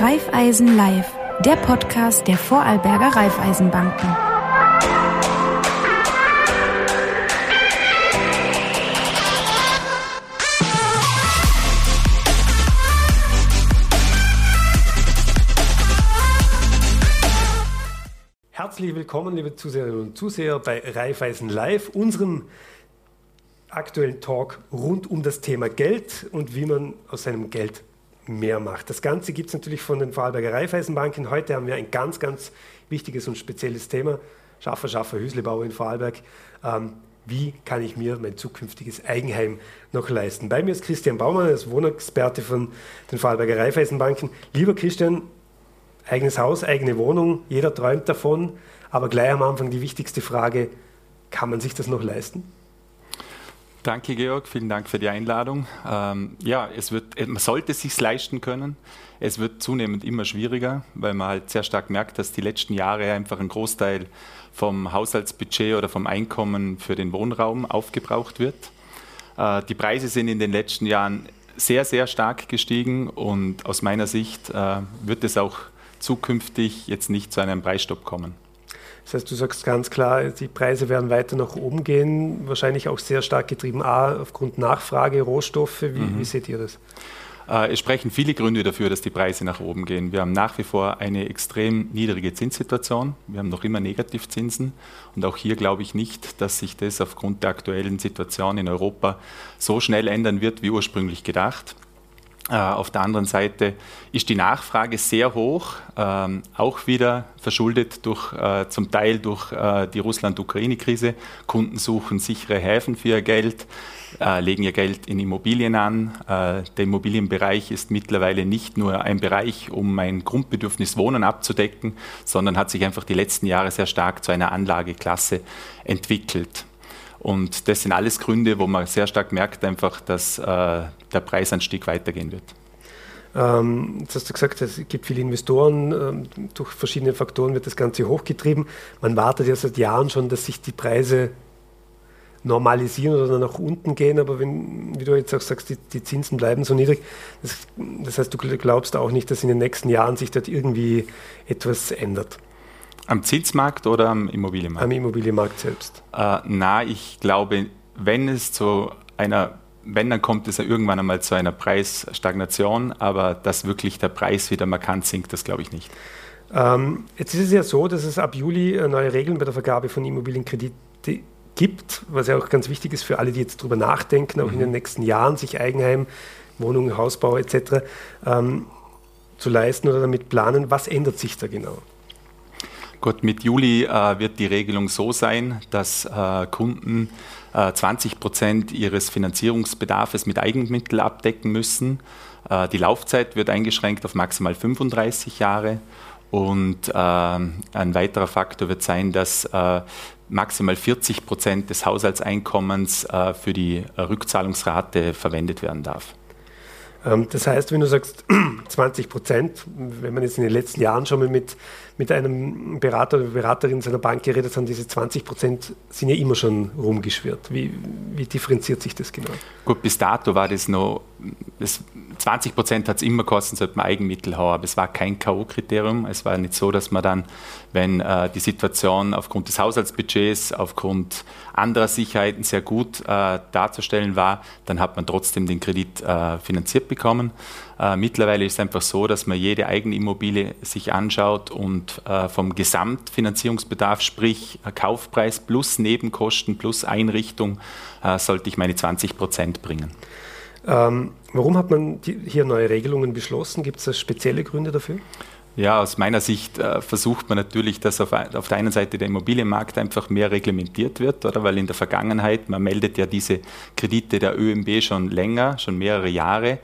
Raiffeisen Live, der Podcast der Vorarlberger Raiffeisenbanken. Herzlich willkommen, liebe Zuseherinnen und Zuseher, bei Raiffeisen Live, unserem aktuellen Talk rund um das Thema Geld und wie man aus seinem Geld mehr macht. Das Ganze gibt es natürlich von den Vorarlberger Raiffeisenbanken. Heute haben wir ein ganz, ganz wichtiges und spezielles Thema. Schaffer, Schaffer, Hüslebauer in Vorarlberg. Ähm, wie kann ich mir mein zukünftiges Eigenheim noch leisten? Bei mir ist Christian Baumann, er ist Wohnexperte von den Vorarlberger Raiffeisenbanken. Lieber Christian, eigenes Haus, eigene Wohnung, jeder träumt davon, aber gleich am Anfang die wichtigste Frage, kann man sich das noch leisten? Danke, Georg. Vielen Dank für die Einladung. Ähm, ja, es wird, man sollte es sich leisten können. Es wird zunehmend immer schwieriger, weil man halt sehr stark merkt, dass die letzten Jahre einfach ein Großteil vom Haushaltsbudget oder vom Einkommen für den Wohnraum aufgebraucht wird. Äh, die Preise sind in den letzten Jahren sehr, sehr stark gestiegen und aus meiner Sicht äh, wird es auch zukünftig jetzt nicht zu einem Preisstopp kommen. Das heißt, du sagst ganz klar, die Preise werden weiter nach oben gehen, wahrscheinlich auch sehr stark getrieben, A, aufgrund Nachfrage, Rohstoffe. Wie, mhm. wie seht ihr das? Äh, es sprechen viele Gründe dafür, dass die Preise nach oben gehen. Wir haben nach wie vor eine extrem niedrige Zinssituation. Wir haben noch immer Negativzinsen. Und auch hier glaube ich nicht, dass sich das aufgrund der aktuellen Situation in Europa so schnell ändern wird, wie ursprünglich gedacht. Äh, auf der anderen Seite ist die Nachfrage sehr hoch, ähm, auch wieder verschuldet durch, äh, zum Teil durch äh, die Russland-Ukraine-Krise. Kunden suchen sichere Häfen für ihr Geld, legen ihr Geld in Immobilien an. der Immobilienbereich ist mittlerweile nicht nur ein Bereich, um mein Grundbedürfnis Wohnen abzudecken, sondern hat sich einfach die letzten Jahre sehr stark zu einer Anlageklasse entwickelt. Und das sind alles Gründe, wo man sehr stark merkt, einfach, dass äh, der Preisanstieg weitergehen wird. Ähm, jetzt hast du gesagt, es gibt viele Investoren, ähm, durch verschiedene Faktoren wird das Ganze hochgetrieben. Man wartet ja seit Jahren schon, dass sich die Preise normalisieren oder nach unten gehen, aber wenn, wie du jetzt auch sagst, die, die Zinsen bleiben so niedrig, das, das heißt, du glaubst auch nicht, dass in den nächsten Jahren sich dort irgendwie etwas ändert. Am Zinsmarkt oder am Immobilienmarkt? Am Immobilienmarkt selbst. Äh, na, ich glaube, wenn es zu einer, wenn, dann kommt es ja irgendwann einmal zu einer Preisstagnation, aber dass wirklich der Preis wieder markant sinkt, das glaube ich nicht. Ähm, jetzt ist es ja so, dass es ab Juli äh, neue Regeln bei der Vergabe von Immobilienkrediten gibt, was ja auch ganz wichtig ist für alle, die jetzt darüber nachdenken, auch mhm. in den nächsten Jahren sich Eigenheim, Wohnungen, Hausbau etc. Ähm, zu leisten oder damit planen. Was ändert sich da genau? Gut, mit Juli äh, wird die Regelung so sein, dass äh, Kunden äh, 20 Prozent ihres Finanzierungsbedarfs mit Eigenmitteln abdecken müssen. Äh, die Laufzeit wird eingeschränkt auf maximal 35 Jahre. Und äh, ein weiterer Faktor wird sein, dass äh, maximal 40 Prozent des Haushaltseinkommens für die Rückzahlungsrate verwendet werden darf. Ähm, das heißt, wenn du sagst 20 Prozent, wenn man jetzt in den letzten Jahren schon mal mit, mit einem Berater oder Beraterin seiner Bank geredet hat, diese 20 Prozent sind ja immer schon rumgeschwirrt. Wie, wie differenziert sich das genau? Gut, bis dato war das noch, das 20 Prozent hat es immer kosten, sollte man Eigenmittel haben, aber es war kein K.O.-Kriterium. Es war nicht so, dass man dann, wenn äh, die Situation aufgrund des Haushaltsbudgets, aufgrund anderer Sicherheiten sehr gut äh, darzustellen war, dann hat man trotzdem den Kredit äh, finanziert bekommen. Äh, mittlerweile ist es einfach so, dass man jede Eigenimmobilie sich anschaut und äh, vom Gesamtfinanzierungsbedarf, sprich äh, Kaufpreis plus Nebenkosten plus Einrichtung, sollte ich meine 20 Prozent bringen. Ähm, warum hat man die, hier neue Regelungen beschlossen? Gibt es spezielle Gründe dafür? Ja, aus meiner Sicht äh, versucht man natürlich, dass auf, auf, der einen Seite der Immobilienmarkt einfach mehr reglementiert wird, oder? Weil in der Vergangenheit, man meldet ja diese Kredite der ÖMB schon länger, schon mehrere Jahre.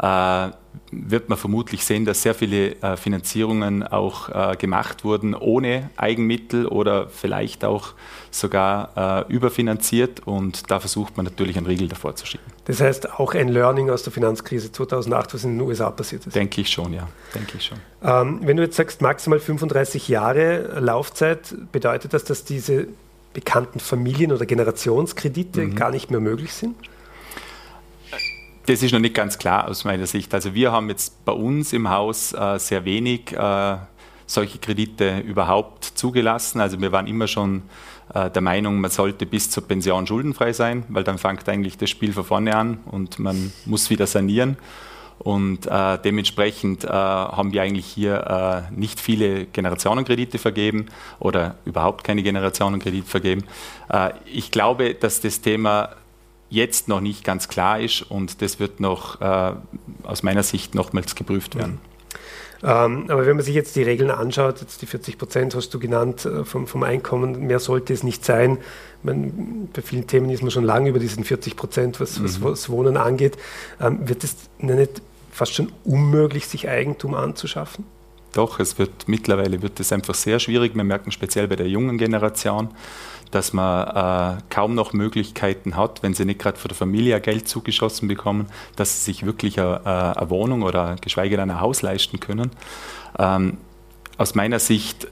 Äh, wird man vermutlich sehen, dass sehr viele äh, Finanzierungen auch äh, gemacht wurden ohne Eigenmittel oder vielleicht auch sogar überfinanziert und da versucht man natürlich einen Riegel davor zu schieben. Das heißt auch ein Learning aus der Finanzkrise 2008, was in den USA passiert ist? Denke ich schon, ja. Denke ich schon. Ähm, wenn du jetzt sagst, maximal 35 Jahre Laufzeit, bedeutet das, dass diese bekannten Familien- oder Generationskredite mhm. gar nicht mehr möglich sind? Das ist noch nicht ganz klar aus meiner Sicht. Also wir haben jetzt bei uns im Haus äh, sehr wenig äh, solche Kredite überhaupt zugelassen. Also wir waren immer schon äh, der Meinung, man sollte bis zur Pension schuldenfrei sein, weil dann fängt eigentlich das Spiel von vorne an und man muss wieder sanieren. Und äh, dementsprechend äh, haben wir eigentlich hier äh, nicht viele Generationenkredite vergeben oder überhaupt keine Generationenkredite vergeben. Äh, ich glaube, dass das Thema jetzt noch nicht ganz klar ist und das wird noch äh, aus meiner Sicht nochmals geprüft werden. Ähm, aber wenn man sich jetzt die Regeln anschaut, jetzt die 40 Prozent hast du genannt äh, vom, vom Einkommen, mehr sollte es nicht sein. Man, bei vielen Themen ist man schon lange über diesen 40 Prozent, was, was, mhm. was, Wohnen angeht. Ähm, wird es nicht fast schon unmöglich, sich Eigentum anzuschaffen? Doch, es wird mittlerweile wird es einfach sehr schwierig. Wir merken speziell bei der jungen Generation, dass man äh, kaum noch Möglichkeiten hat, wenn sie nicht gerade von der Familie Geld zugeschossen bekommen, dass sie sich wirklich eine, äh, eine Wohnung oder geschweige denn ein Haus leisten können. Ähm, aus meiner Sicht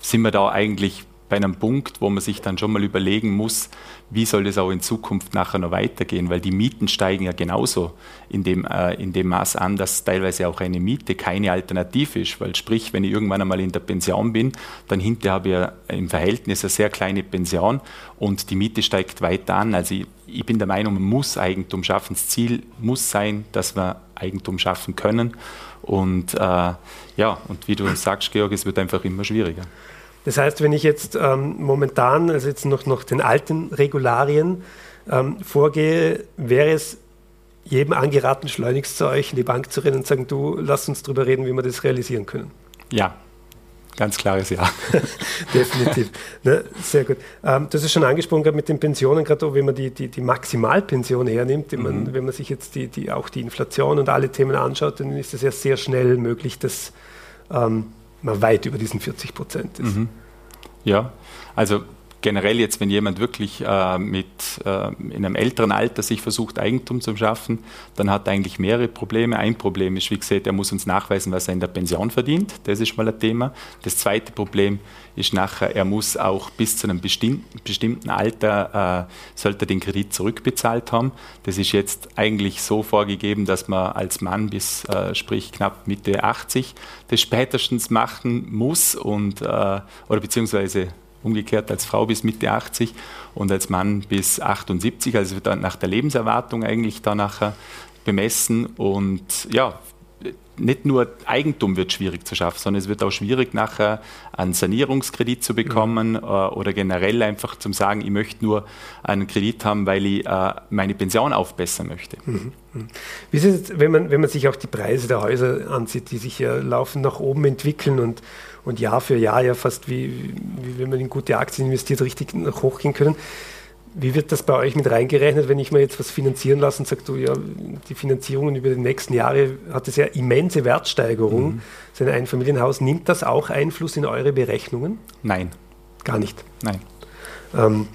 sind wir da eigentlich bei einem Punkt, wo man sich dann schon mal überlegen muss, wie soll das auch in Zukunft nachher noch weitergehen, weil die Mieten steigen ja genauso in dem, äh, in dem Maß an, dass teilweise auch eine Miete keine Alternative ist, weil sprich, wenn ich irgendwann einmal in der Pension bin, dann hinterher habe ich ja im Verhältnis eine sehr kleine Pension und die Miete steigt weiter an. Also ich, ich bin der Meinung, man muss Eigentum schaffen. Das Ziel muss sein, dass wir Eigentum schaffen können und äh, ja, und wie du sagst, Georg, es wird einfach immer schwieriger. Das heißt, wenn ich jetzt ähm, momentan, also jetzt noch nach den alten Regularien ähm, vorgehe, wäre es jedem angeraten, schleunigst zu euch in die Bank zu rennen und sagen, du, lass uns darüber reden, wie wir das realisieren können. Ja, ganz klares Ja. Definitiv. Ne, sehr gut. Ähm, das ist schon angesprochen mit den Pensionen, gerade wenn man die, die, die Maximalpension hernimmt, mhm. man, wenn man sich jetzt die, die, auch die Inflation und alle Themen anschaut, dann ist es ja sehr schnell möglich, dass ähm, man weit über diesen 40 Prozent ist. Mhm. Ja, also generell jetzt, wenn jemand wirklich äh, mit, äh, in einem älteren Alter sich versucht, Eigentum zu schaffen, dann hat er eigentlich mehrere Probleme. Ein Problem ist, wie gesagt, er muss uns nachweisen, was er in der Pension verdient. Das ist mal ein Thema. Das zweite Problem ist nachher, er muss auch bis zu einem bestimmten, bestimmten Alter, äh, sollte den Kredit zurückbezahlt haben. Das ist jetzt eigentlich so vorgegeben, dass man als Mann bis, äh, sprich knapp Mitte 80, das spätestens machen muss und, äh, oder beziehungsweise umgekehrt als Frau bis Mitte 80 und als Mann bis 78, also wird dann nach der Lebenserwartung eigentlich da nachher bemessen und ja, nicht nur Eigentum wird schwierig zu schaffen, sondern es wird auch schwierig nachher einen Sanierungskredit zu bekommen mhm. Äh, oder generell einfach zum sagen, ich möchte nur einen Kredit haben, weil ich äh, meine Pension aufbessern möchte. Mhm. mhm. Wie ist es, wenn man, wenn man sich auch die Preise der Häuser ansieht, die sich ja laufend nach oben entwickeln und und Jahr für Jahr ja fast wie, wie wenn man in gute Aktien investiert, richtig hochgehen können. Wie wird das bei euch mit reingerechnet, wenn ich mir jetzt was finanzieren lasse und sage, du, ja, die Finanzierungen über die nächsten Jahre hat es ja immense Wertsteigerung. Mhm. Sein Einfamilienhaus, nimmt das auch Einfluss in eure Berechnungen? Nein. Gar nicht? Nein. Ähm,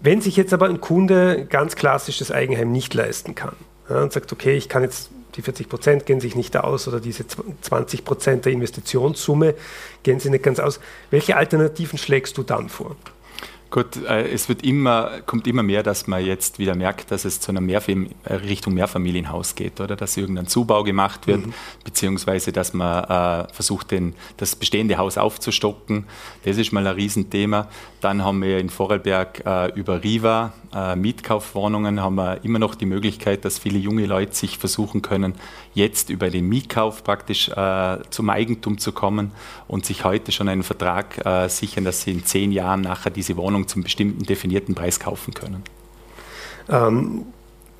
wenn sich jetzt aber ein Kunde ganz klassisch das Eigenheim nicht leisten kann ja, und sagt, okay, ich kann jetzt die 40 Prozent gehen sich nicht aus oder diese 20 Prozent der Investitionssumme gehen sich nicht ganz aus. Welche Alternativen schlägst du dann vor? Gut, äh, es wird immer, kommt immer mehr, dass man jetzt wieder merkt, dass es zu einer Mehrfam äh, Richtung Mehrfamilienhaus geht oder dass irgendein Zubau gemacht wird, mhm. beziehungsweise dass man äh, versucht, den, das bestehende Haus aufzustocken. Das ist mal ein Riesenthema. Dann haben wir in Vorarlberg äh, über Riva äh, Mietkaufwohnungen haben wir immer noch die Möglichkeit, dass viele junge Leute sich versuchen können, jetzt über den Mietkauf praktisch äh, zum Eigentum zu kommen und sich heute schon einen Vertrag sichern, dass sie in zehn Jahren nachher diese Wohnung zum bestimmten definierten Preis kaufen können. Ähm,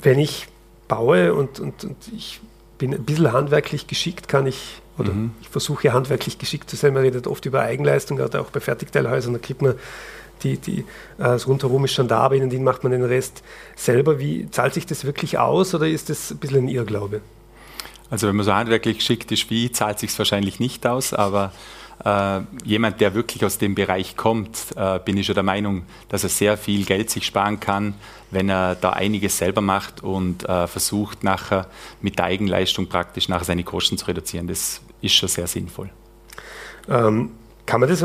wenn ich baue und, und, und ich bin ein bisschen handwerklich geschickt, kann ich oder mhm. ich versuche handwerklich geschickt zu sein. Man redet oft über Eigenleistung, gerade auch bei Fertigteilhäusern, da kriegt man die, die, äh, das Rundherum ist schon da, aber in den macht man den Rest selber. Wie zahlt sich das wirklich aus oder ist das ein bisschen ein Irrglaube? Also wenn man so handwerklich geschickt ist wie, zahlt sich wahrscheinlich nicht aus, aber äh, jemand, der wirklich aus dem Bereich kommt, äh, bin ich schon der Meinung, dass er sehr viel Geld sich sparen kann, wenn er da einiges selber macht und äh, versucht nachher mit der Eigenleistung praktisch nachher seine Kosten zu reduzieren. Das ist schon sehr sinnvoll. Ähm, kann man das,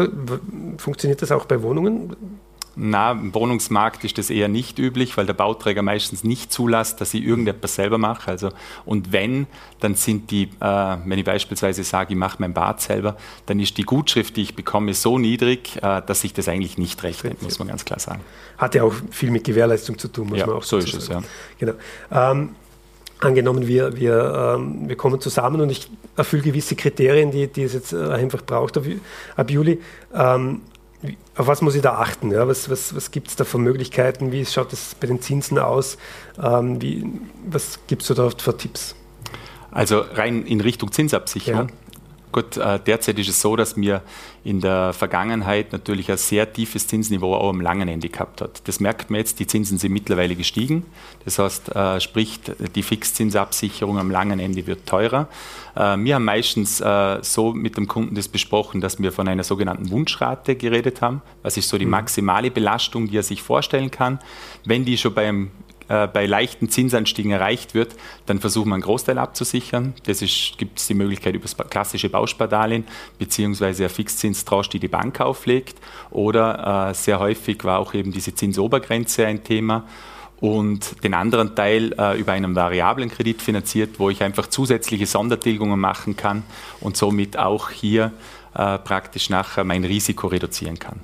funktioniert das auch bei Wohnungen? Na, im Wohnungsmarkt ist das eher nicht üblich, weil der Bauträger meistens nicht zulässt, dass ich irgendetwas selber mache. Also, und wenn, dann sind die, äh, wenn ich beispielsweise sage, ich mache mein Bad selber, dann ist die Gutschrift, die ich bekomme, so niedrig, äh, dass sich das eigentlich nicht rechnet, muss man ganz klar sagen. Hat ja auch viel mit Gewährleistung zu tun, muss ja, man auch so ist es, ja. Genau. Ähm, angenommen, wir, wir, ähm, wir kommen zusammen und ich erfülle gewisse Kriterien, die, die es jetzt äh, einfach braucht ab, ab Juli. Ähm, auf was muss ich da achten? Ja? Was, was, was gibt es da für Möglichkeiten? Wie schaut es bei den Zinsen aus? Ähm, wie, was gibst du da für Tipps? Also rein in Richtung Zinsabsicherung. Ja. Gut, äh, derzeit ist es so, dass wir in der Vergangenheit natürlich ein sehr tiefes Zinsniveau auch am langen Ende gehabt hat. Das merkt man jetzt, die Zinsen sind mittlerweile gestiegen. Das heißt, äh, sprich, die Fixzinsabsicherung am langen Ende wird teurer. Äh, wir haben meistens so mit dem Kunden das besprochen, dass wir von einer sogenannten Wunschrate geredet haben. Was ist so die mhm. maximale Belastung, die er sich vorstellen kann? Wenn die schon beim äh, bei leichten Zinsanstiegen erreicht wird, dann versuchen wir einen Großteil abzusichern. Das gibt es die Möglichkeit über das klassische Bauspardarlehen beziehungsweise eine Fixzinstranche, die die Bank auflegt. Oder äh, sehr häufig war auch eben diese Zinsobergrenze ein Thema und den anderen Teil äh, über einen variablen Kredit finanziert, wo ich einfach zusätzliche Sondertilgungen machen kann und somit auch hier äh, praktisch nachher mein Risiko reduzieren kann.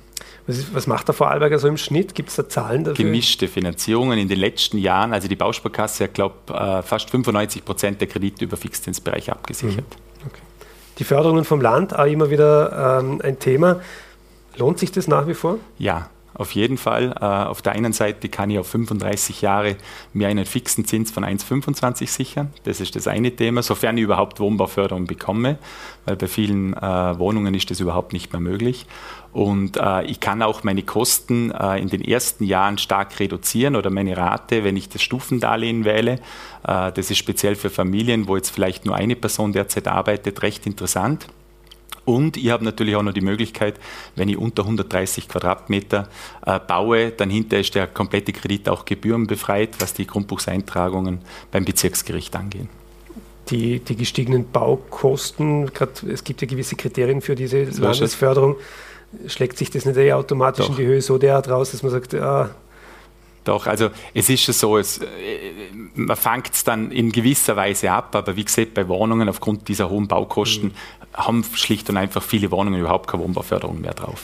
Was, ist, was macht der Vorarlberger so im Schnitt? Gibt es da Zahlen dafür? Gemischte Finanzierungen in den letzten Jahren. Also die Bausparkasse hat, glaube ich, fast 95 Prozent der Kredite über Fixzinsbereich abgesichert. Mhm. Okay. Die Förderungen vom Land auch immer wieder ähm, ein Thema. Lohnt sich das nach wie vor? Ja, auf jeden Fall. Äh, auf der einen Seite kann ich auf 35 Jahre mir einen fixen Zins von 1,25 sichern. Das ist das eine Thema, sofern ich überhaupt Wohnbauförderung bekomme, weil bei vielen äh, Wohnungen ist das überhaupt nicht mehr möglich. Und äh, ich kann auch meine Kosten in den ersten Jahren stark reduzieren oder meine Rate, wenn ich das Stufendarlehen wähle. Äh, das ist speziell für Familien, wo jetzt vielleicht nur eine Person derzeit arbeitet, recht interessant. Und ich habe natürlich auch noch die Möglichkeit, wenn ich unter 130 Quadratmeter äh, baue, dann hinterher ist der komplette Kredit auch gebührenbefreit, was die Grundbuchseintragungen beim Bezirksgericht angehen. Die, die gestiegenen Baukosten, grad, es gibt ja gewisse Kriterien für diese Landesförderung, schlägt sich das nicht eh automatisch Doch. in die Höhe so derart raus, dass man sagt, ah, doch, also es ist schon so, es, äh, man fängt es dann in gewisser Weise ab, aber wie gesagt, bei Wohnungen aufgrund dieser hohen Baukosten mhm. haben schlicht und einfach viele Wohnungen überhaupt keine Wohnbauförderung mehr drauf.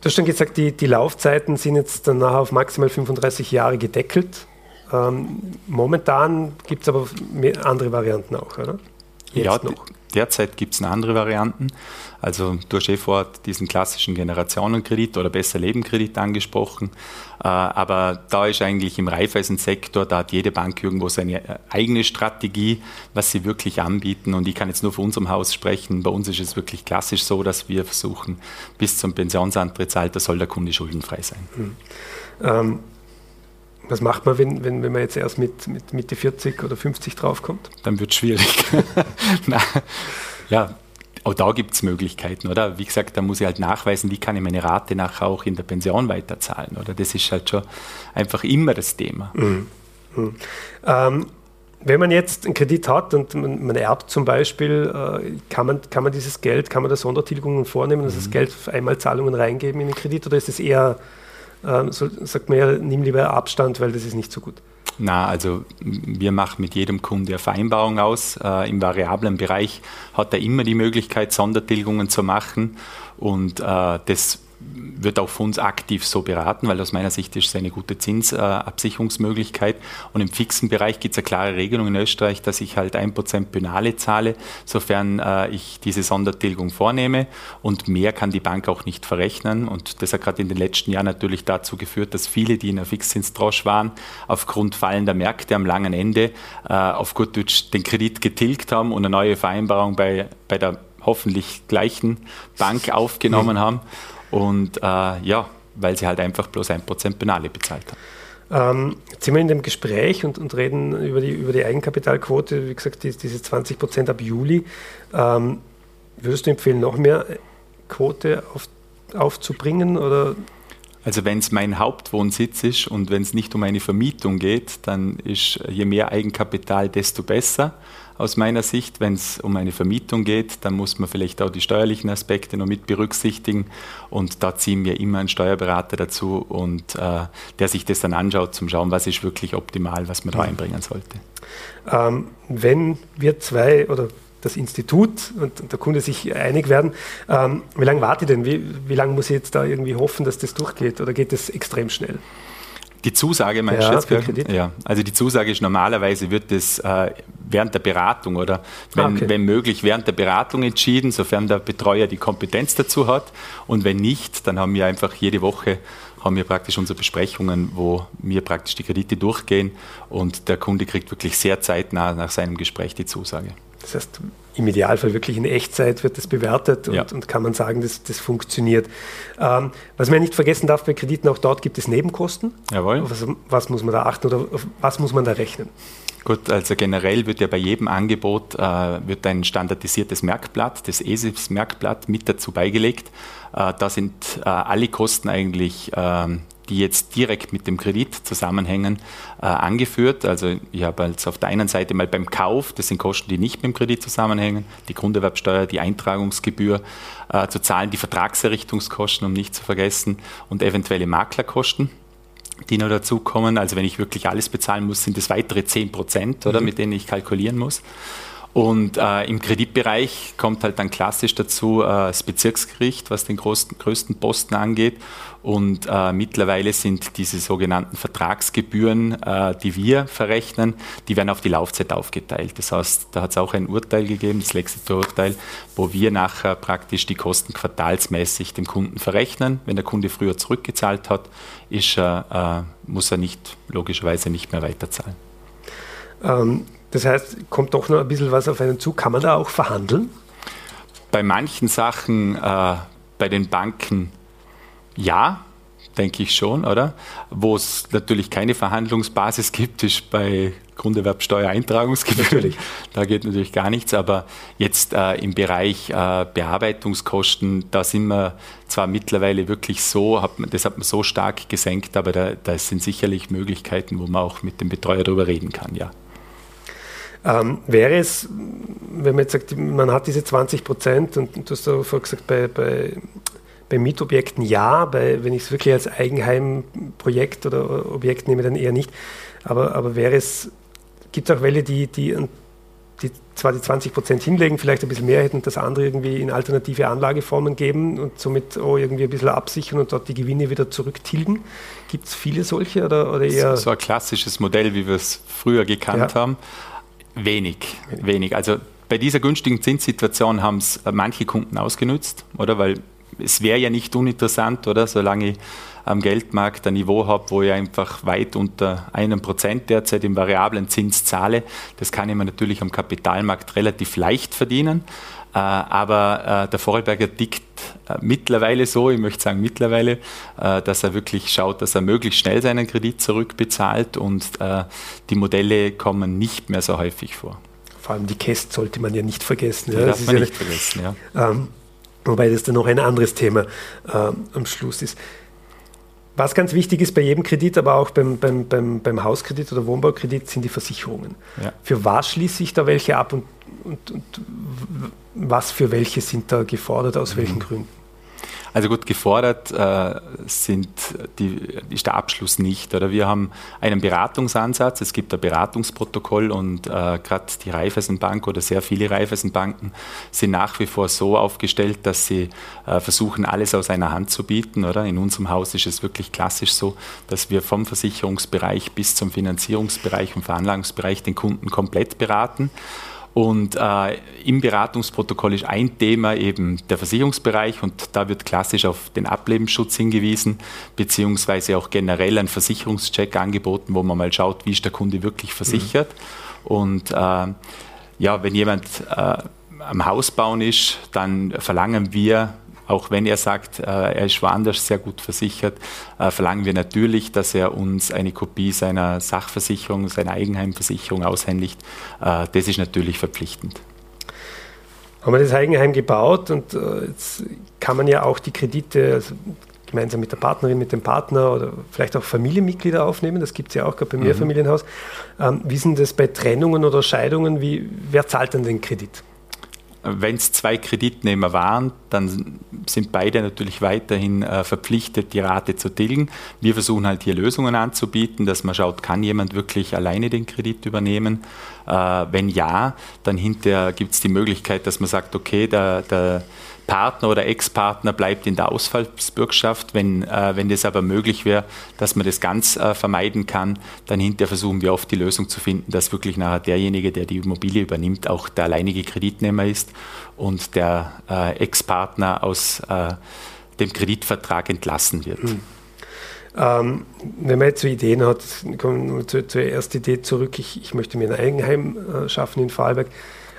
Du hast schon gesagt, die, die Laufzeiten sind jetzt danach auf maximal 35 Jahre gedeckelt. Ähm, momentan gibt es aber andere Varianten auch, oder? Jetzt ja, noch. Derzeit gibt es andere Varianten. Also du hast eh vorher diesen klassischen Generationenkredit oder besser Lebenkredit angesprochen. Äh, aber da ist eigentlich im Raiffeisensektor, da hat jede Bank irgendwo seine äh, eigene Strategie, was sie wirklich anbieten. Und ich kann jetzt nur von unserem Haus sprechen. Bei uns ist es wirklich klassisch so, dass wir versuchen, bis zum Pensionsantrittsalter soll der Kunde schuldenfrei sein. Hm. Ähm, was macht man, wenn, wenn, wenn man jetzt erst mit, mit Mitte 40 oder 50 draufkommt? Dann wird es schwierig. ja, auch da gibt es Möglichkeiten, oder? Wie gesagt, da muss ich halt nachweisen, wie kann ich meine Rate nachher auch in der Pension weiterzahlen, oder? Das ist halt schon einfach immer das Thema. Mhm. Mhm. Ähm, wenn man jetzt einen Kredit hat und man, man erbt zum Beispiel, äh, kann, man, kann man dieses Geld, kann man da Sondertilgungen vornehmen, also mhm. das Geld für Einmalzahlungen reingeben in den Kredit oder ist es eher, äh, so, sagt man ja, nimm lieber Abstand, weil das ist nicht so gut? Na, also wir machen mit jedem Kunde eine Vereinbarung aus. Äh, Im variablen Bereich hat er immer die Möglichkeit, Sondertilgungen zu machen und äh, das wird auch von uns aktiv so beraten, weil aus meiner Sicht ist es eine gute Zinsabsicherungsmöglichkeit. Und im fixen Bereich gibt es eine klare Regelung in Österreich, dass ich halt 1% Penale zahle, sofern äh, ich diese Sondertilgung vornehme. Und mehr kann die Bank auch nicht verrechnen. Und das hat gerade in den letzten Jahren natürlich dazu geführt, dass viele, die in der Fixzinstrosch waren, aufgrund fallender Märkte am langen Ende äh, auf gut Deutsch den Kredit getilgt haben und eine neue Vereinbarung bei, bei der hoffentlich gleichen Bank aufgenommen haben. Und äh, ja, weil sie halt einfach bloß ein Prozent Penale bezahlt haben. Ähm, jetzt sind wir in dem Gespräch und, und reden über die, über die Eigenkapitalquote, wie gesagt, die, diese 20 Prozent ab Juli. Ähm, würdest du empfehlen, noch mehr Quote auf, aufzubringen? Oder? Also wenn es mein Hauptwohnsitz ist und wenn es nicht um eine Vermietung geht, dann ist je mehr Eigenkapital, desto besser. Aus meiner Sicht. Wenn es um eine Vermietung geht, dann muss man vielleicht auch die steuerlichen Aspekte noch mit berücksichtigen. Und da ziehen wir immer einen Steuerberater dazu und äh, der sich das dann anschaut, zum Schauen, was ist wirklich optimal, was man da einbringen sollte. Ähm, wenn wir zwei oder das Institut und der Kunde sich einig werden. Ähm, wie lange wartet denn? Wie, wie lange muss ich jetzt da irgendwie hoffen, dass das durchgeht? Oder geht das extrem schnell? Die Zusage meinst ja, du jetzt? Kredit? Ja, also die Zusage ist normalerweise wird das äh, während der Beratung oder wenn, ah, okay. wenn möglich während der Beratung entschieden, sofern der Betreuer die Kompetenz dazu hat. Und wenn nicht, dann haben wir einfach jede Woche haben wir praktisch unsere Besprechungen, wo wir praktisch die Kredite durchgehen und der Kunde kriegt wirklich sehr zeitnah nach seinem Gespräch die Zusage. Das heißt, im Idealfall wirklich in Echtzeit wird das bewertet und, ja. und kann man sagen, dass das funktioniert. Ähm, was man nicht vergessen darf bei Krediten, auch dort gibt es Nebenkosten. Jawohl. Was, was muss man da achten oder was muss man da rechnen? Gut, also generell wird ja bei jedem Angebot äh, wird ein standardisiertes Merkblatt, das ESIFS-Merkblatt, mit dazu beigelegt. Äh, da sind äh, alle Kosten eigentlich ähm, die jetzt direkt mit dem Kredit zusammenhängen, äh, angeführt. Also ich habe jetzt auf der einen Seite mal beim Kauf, das sind Kosten, die nicht mit dem Kredit zusammenhängen, die Grunderwerbsteuer, die Eintragungsgebühr äh, zu zahlen, die Vertragserrichtungskosten, um nicht zu vergessen, und eventuelle Maklerkosten die noch dazukommen. Also wenn ich wirklich alles bezahlen muss, sind es weitere 10 Prozent, oder, mhm. mit denen ich kalkulieren muss. Und äh, im Kreditbereich kommt halt dann klassisch dazu äh, das Bezirksgericht, was den größten, größten Posten angeht. Und äh, mittlerweile sind diese sogenannten Vertragsgebühren, äh, die wir verrechnen, die werden auf die Laufzeit aufgeteilt. Das heißt, da hat es auch ein Urteil gegeben, das Lexitor-Urteil, wo wir nachher praktisch die Kosten quartalsmäßig dem Kunden verrechnen. Wenn der Kunde früher zurückgezahlt hat, ist, äh, muss er nicht, logischerweise nicht mehr weiterzahlen. Ähm, das heißt, kommt doch noch ein bisschen was auf einen zu. Kann man da auch verhandeln? Bei manchen Sachen, äh, bei den Banken ja, denke ich schon, oder? Wo es natürlich keine Verhandlungsbasis gibt, ist bei Grunderwerbsteuereintragungsgebühren. Da geht natürlich gar nichts, aber jetzt äh, im Bereich äh, Bearbeitungskosten, da sind wir zwar mittlerweile wirklich so, hat man, das hat man so stark gesenkt, aber da, da sind sicherlich Möglichkeiten, wo man auch mit dem Betreuer darüber reden kann, ja. Ähm, wäre es, wenn man jetzt sagt, man hat diese 20 Prozent und du hast ja vorher gesagt, bei, bei, bei Mietobjekten ja, bei, wenn ich es wirklich als Eigenheimprojekt oder Objekt nehme, dann eher nicht. Aber, aber wäre es, gibt es auch Welle, die, die, die zwar die 20 Prozent hinlegen, vielleicht ein bisschen mehr hätten, das andere irgendwie in alternative Anlageformen geben und somit oh, irgendwie ein bisschen absichern und dort die Gewinne wieder zurücktilgen. Gibt es viele solche oder, oder eher? So ein klassisches Modell, wie wir es früher gekannt ja. haben. Wenig, wenig. Also bei dieser günstigen Zinssituation haben es äh, manche Kunden ausgenutzt, oder? Weil es wäre ja nicht uninteressant, oder? Solange ich am Geldmarkt ein Niveau habe, wo ich einfach weit unter einem Prozent derzeit im variablen Zins zahle. Das kann ich mir natürlich am Kapitalmarkt relativ leicht verdienen. Äh, aber äh, der Vorarlberger tickt mittlerweile so, ich möchte sagen mittlerweile, dass er wirklich schaut, dass er möglichst schnell seinen Kredit zurückbezahlt und die Modelle kommen nicht mehr so häufig vor. Vor allem die Käst sollte man ja nicht vergessen. Ja, darf man ja nicht vergessen, ja. Ähm, wobei das dann noch ein anderes Thema äh, am Schluss ist. Was ganz wichtig ist bei jedem Kredit, aber auch beim, beim, beim, beim Hauskredit oder Wohnbaukredit, sind die Versicherungen. Ja. Für was schließe ich da welche ab und, und, und was für welche sind da gefordert, aus mhm. welchen Gründen? Also gut, gefordert äh, sind die, ist der Abschluss nicht. Oder wir haben einen Beratungsansatz, es gibt ein Beratungsprotokoll und äh, gerade die Raiffeisenbank oder sehr viele Raiffeisenbanken sind nach wie vor so aufgestellt, dass sie äh, versuchen, alles aus einer Hand zu bieten. Oder? In unserem Haus ist es wirklich klassisch so, dass wir vom Versicherungsbereich bis zum Finanzierungsbereich und Veranlagungsbereich den Kunden komplett beraten. Und äh, im Beratungsprotokoll ist ein Thema eben der Versicherungsbereich und da wird klassisch auf den Ablebensschutz hingewiesen, beziehungsweise auch generell ein Versicherungscheck angeboten, wo man mal schaut, wie ist der Kunde wirklich versichert. Mhm. Und äh, ja, wenn jemand äh, am Haus bauen ist, dann verlangen wir auch wenn er sagt, äh, er ist woanders sehr gut versichert, äh, verlangen wir natürlich, dass er uns eine Kopie seiner Sachversicherung, seiner Eigenheimversicherung aushändigt. Äh, das ist natürlich verpflichtend. Haben wir das Eigenheim gebaut und jetzt kann man ja auch die Kredite, also gemeinsam mit der Partnerin, mit dem Partner oder vielleicht auch Familienmitglieder aufnehmen. Das gibt es ja auch gerade beim mhm. Mehrfamilienhaus. Ähm, wie sind das bei Trennungen oder Scheidungen? Wie, wer zahlt dann den Kredit? Wenn es zwei Kreditnehmer waren, dann sind beide natürlich weiterhin äh, verpflichtet, die Rate zu tilgen. Wir versuchen halt hier Lösungen anzubieten, dass man schaut, kann jemand wirklich alleine den Kredit übernehmen? Äh, wenn ja, dann hinterher gibt es die Möglichkeit, dass man sagt, okay, der, der Partner oder Ex-Partner bleibt in der Ausfallsbürgschaft. Wenn, äh, wenn das aber möglich wäre, dass man das ganz äh, vermeiden kann, dann hinterher versuchen wir oft die Lösung zu finden, dass wirklich nachher derjenige, der die Immobilie übernimmt, auch der alleinige Kreditnehmer ist und der äh, Ex-Partner aus äh, dem Kreditvertrag entlassen wird. Mhm. Ähm, wenn man jetzt so Ideen hat, kommen wir zur, zur ersten Idee zurück, ich, ich möchte mir ein Eigenheim äh, schaffen in Vorarlberg.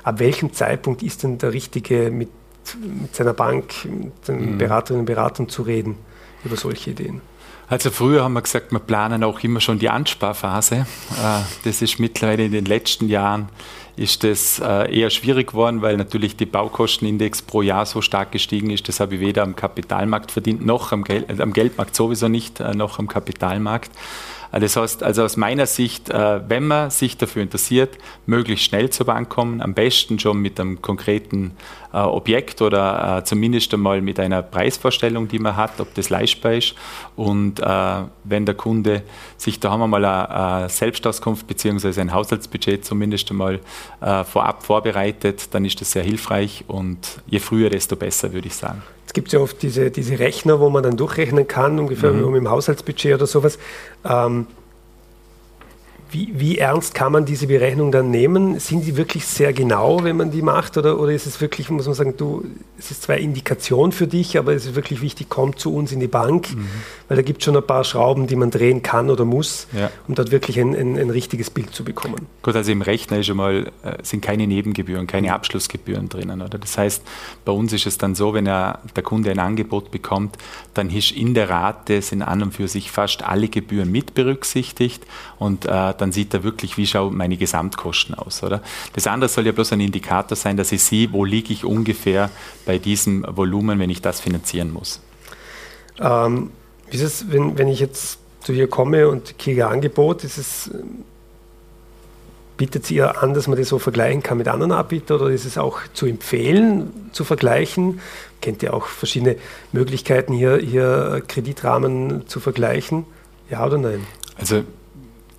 Ab welchem Zeitpunkt ist denn der richtige mit mit seiner Bank, mit den mhm. Beraterinnen und Beratern zu reden über solche Ideen? Also früher haben wir gesagt, wir planen auch immer schon die Ansparphase. Äh, das ist mittlerweile in den letzten Jahren ist das äh, eher schwierig geworden, weil natürlich der Baukostenindex pro Jahr so stark gestiegen ist. Das habe ich weder am Kapitalmarkt verdient, noch am, Gel am Geldmarkt sowieso nicht, äh, noch am Kapitalmarkt. Das heißt, also aus meiner Sicht, äh, wenn man sich dafür interessiert, möglichst schnell zur Bank kommen, am besten schon mit einem konkreten äh, Objekt oder äh, zumindest einmal mit einer Preisvorstellung, die man hat, ob das leistbar ist. Und wenn der Kunde sich da haben wir mal eine Selbstauskunft bzw. ein Haushaltsbudget zumindest einmal vorab vorbereitet, dann ist das sehr hilfreich und je früher, desto besser, würde ich sagen. Es gibt ja oft diese, diese Rechner, wo man dann durchrechnen kann, ungefähr mhm. wie im Haushaltsbudget oder sowas. Ähm, wie, wie, ernst kann man diese Berechnung dann nehmen? Sind die wirklich sehr genau, wenn man die macht? Oder, oder ist es wirklich, muss man sagen, du, es ist zwar Indikation für dich, aber es ist wirklich wichtig, komm zu uns in die Bank, mhm. weil da gibt es schon ein paar Schrauben, die man drehen kann oder muss, ja. um dort wirklich ein, ein, ein, richtiges Bild zu bekommen. Gut, also im Rechner ist schon mal, äh, sind keine Nebengebühren, keine mhm. Abschlussgebühren drinnen. Oder? Das heißt, bei uns ist es dann so, wenn er, der Kunde ein Angebot bekommt, dann ist in der Rate sind an und für sich fast alle Gebühren mit berücksichtigt und äh, dann sieht er wirklich, wie schauen meine Gesamtkosten aus. Oder? Das andere soll ja bloß ein Indikator sein, dass ich sehe, wo liege ich ungefähr bei diesem Volumen, wenn ich das finanzieren muss. Ähm, wie ist es, wenn, wenn ich jetzt zu hier komme und kriege ein Angebot, ist es, bietet sie ihr an, dass man das so vergleichen kann mit anderen Anbietern oder ist es auch zu empfehlen, zu vergleichen? Kennt ihr auch verschiedene Möglichkeiten, hier, hier Kreditrahmen zu vergleichen? Ja oder nein? Also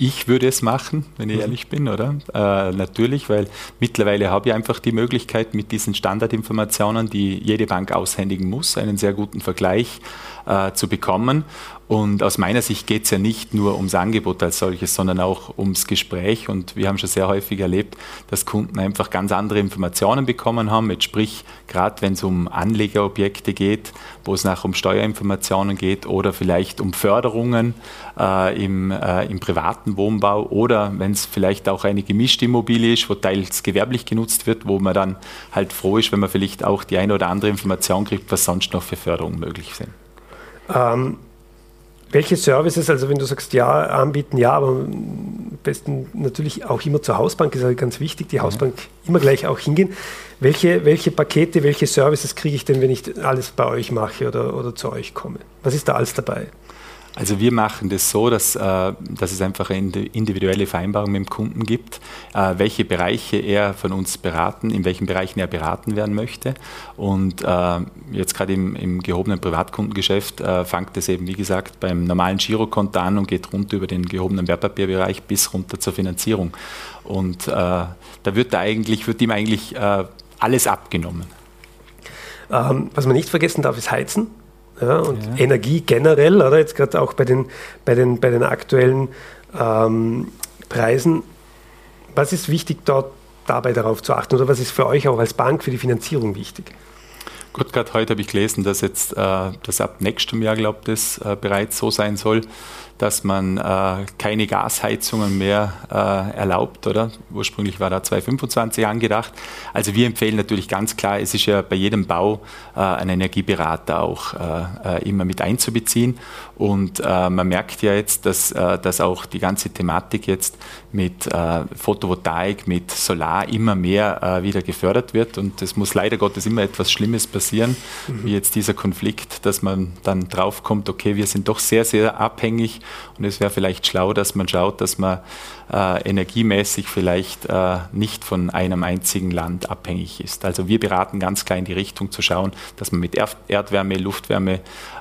ich würde es machen, wenn ich mhm. ehrlich bin, oder? Äh, natürlich, weil mittlerweile habe ich einfach die Möglichkeit, mit diesen Standardinformationen, die jede Bank aushändigen muss, einen sehr guten Vergleich äh, zu bekommen. Und aus meiner Sicht geht es ja nicht nur ums Angebot als solches, sondern auch ums Gespräch. Und wir haben schon sehr häufig erlebt, dass Kunden einfach ganz andere Informationen bekommen haben. Jetzt sprich, gerade wenn es um Anlegerobjekte geht, wo es nachher um Steuerinformationen geht oder vielleicht um Förderungen äh, im, äh, im privaten Wohnbau oder wenn es vielleicht auch eine gemischte Immobilie ist, wo teils gewerblich genutzt wird, wo man dann halt froh ist, wenn man vielleicht auch die eine oder andere Information kriegt, was sonst noch für Förderungen möglich sind. Ähm, welche Services, also wenn du sagst, ja, anbieten, ja, aber am besten natürlich auch immer zur Hausbank, ist halt ganz wichtig, die Hausbank immer gleich auch hingehen. Welche, welche Pakete, welche Services kriege ich denn, wenn ich alles bei euch mache oder, oder zu euch komme? Was ist da alles dabei? Also wir machen das so, dass, äh, dass es einfach eine individuelle Vereinbarung mit dem Kunden gibt, äh, welche Bereiche er von uns beraten, in welchen Bereichen er beraten werden möchte. Und äh, jetzt gerade im, im, gehobenen Privatkundengeschäft fängt es eben, wie gesagt, beim normalen Girokonto an und geht runter über den gehobenen Wertpapierbereich bis runter zur Finanzierung. Und da wird, eigentlich, wird ihm eigentlich alles abgenommen. Ähm, was man nicht vergessen darf, ist Heizen ja, und ja. Energie generell, oder jetzt gerade auch bei den, bei den, bei den aktuellen ähm, Preisen. Was ist wichtig, dort dabei darauf zu achten oder was ist für euch auch als Bank für die Finanzierung wichtig? Gut, gerade heute habe ich gelesen, dass jetzt äh, das ab nächstem Jahr, glaube ich, das äh, bereits so sein soll, dass man äh, keine Gasheizungen mehr äh, erlaubt, oder? Ursprünglich war da 2025 angedacht. Also wir empfehlen natürlich ganz klar, es ist ja bei jedem Bau äh, ein Energieberater auch äh, äh, immer mit einzubeziehen. Und äh, man merkt ja jetzt, dass, dass auch die ganze Thematik jetzt mit Photovoltaik, mit Solar immer mehr wieder gefördert wird. Und es muss leider Gottes immer etwas Schlimmes passieren, mhm. wie jetzt dieser Konflikt, dass man dann draufkommt, okay, wir sind doch sehr, sehr abhängig und es wäre vielleicht schlau, dass man schaut, dass man äh, energiemäßig vielleicht äh, nicht von einem einzigen Land abhängig ist. Also wir beraten ganz klar in die Richtung zu schauen, dass man mit Erdwärme, Luftwärme,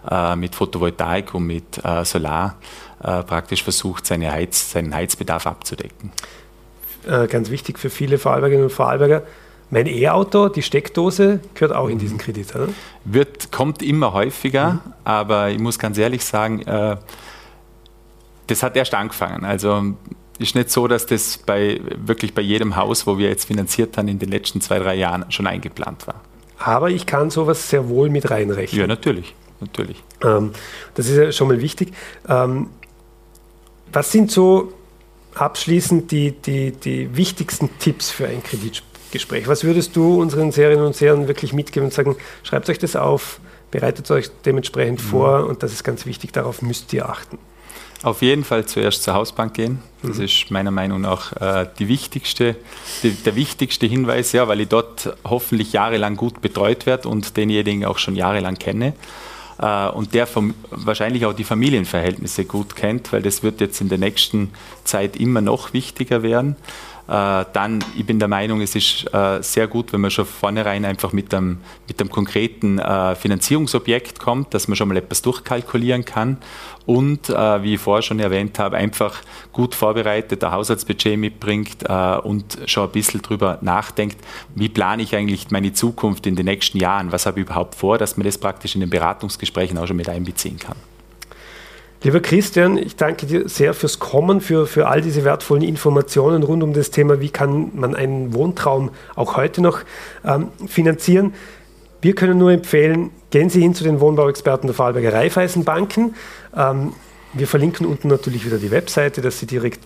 äh, mit Photovoltaik und mit äh, Solar äh, praktisch versucht, seine Heiz, seinen Heizbedarf abzudecken. Äh, ganz wichtig für viele Vorarlbergerinnen und Vorarlberger, mein E-Auto, die Steckdose, gehört auch in diesen mhm. Kredit, oder? Wird, kommt immer häufiger, mhm. aber ich muss ganz ehrlich sagen, äh, das hat erst angefangen. Also ist nicht so, dass das bei, wirklich bei jedem Haus, wo wir jetzt finanziert haben, in den letzten zwei, drei Jahren schon eingeplant war. Aber ich kann sowas sehr wohl mit reinrechnen. Ja, natürlich. natürlich. Ähm, das ist ja schon mal wichtig. Ähm, was sind so abschließend die, die, die wichtigsten Tipps für ein Kreditspiel? Gespräch. Was würdest du unseren Serien und Serien wirklich mitgeben und sagen, schreibt euch das auf, bereitet euch dementsprechend mhm. vor und das ist ganz wichtig, darauf müsst ihr achten. Auf jeden Fall zuerst zur Hausbank gehen. Das mhm. ist meiner Meinung nach äh, die wichtigste, die, der wichtigste Hinweis, ja, weil ich dort hoffentlich jahrelang gut betreut werde und denjenigen auch schon jahrelang kenne. Äh, und der vom, wahrscheinlich auch die Familienverhältnisse gut kennt, weil das wird jetzt in der nächsten Zeit immer noch wichtiger werden. Äh, dann, ich bin der Meinung, es ist äh, sehr gut, wenn man schon vornherein einfach mit einem, mit einem konkreten äh, Finanzierungsobjekt kommt, dass man schon mal etwas durchkalkulieren kann und, wie ich vorher schon erwähnt habe, einfach gut vorbereitet ein Haushaltsbudget mitbringt und schon ein bisschen drüber nachdenkt, wie plane ich eigentlich meine Zukunft in den nächsten Jahren, was habe ich überhaupt vor, dass man das praktisch in den Beratungsgesprächen auch schon mit einbeziehen kann. Lieber Christian, ich danke dir sehr fürs Kommen, für, für all diese wertvollen Informationen rund um das Thema, wie kann man einen Wohntraum auch heute noch ähm, finanzieren. Wir können nur empfehlen, gehen Sie hin zu den Wohnbauexperten der Vorarlberger Raiffeisenbanken. Ähm, wir verlinken unten natürlich wieder die Webseite, dass Sie direkt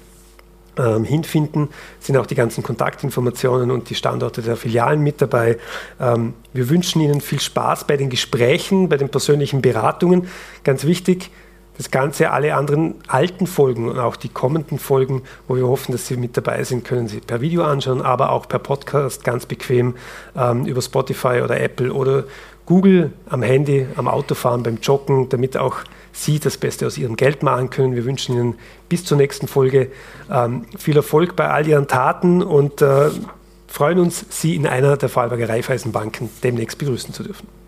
ähm, hinfinden, sind auch die ganzen Kontaktinformationen und die Standorte der Filialen mit dabei. Ähm, wir wünschen Ihnen viel Spaß bei den Gesprächen, bei den persönlichen Beratungen. Ganz wichtig, das Ganze, alle anderen alten Folgen und auch die kommenden Folgen, wo wir hoffen, dass Sie mit dabei sind, können Sie per Video anschauen, aber auch per Podcast ganz bequem ähm, über Spotify oder Apple oder Google am Handy, am Autofahren, beim Joggen, damit auch Sie das Beste aus Ihrem Geld machen können. Wir wünschen Ihnen bis zur nächsten Folge ähm, viel Erfolg bei all Ihren Taten und äh, freuen uns, Sie in einer der Vorarlberger Raiffeisenbanken demnächst begrüßen zu dürfen.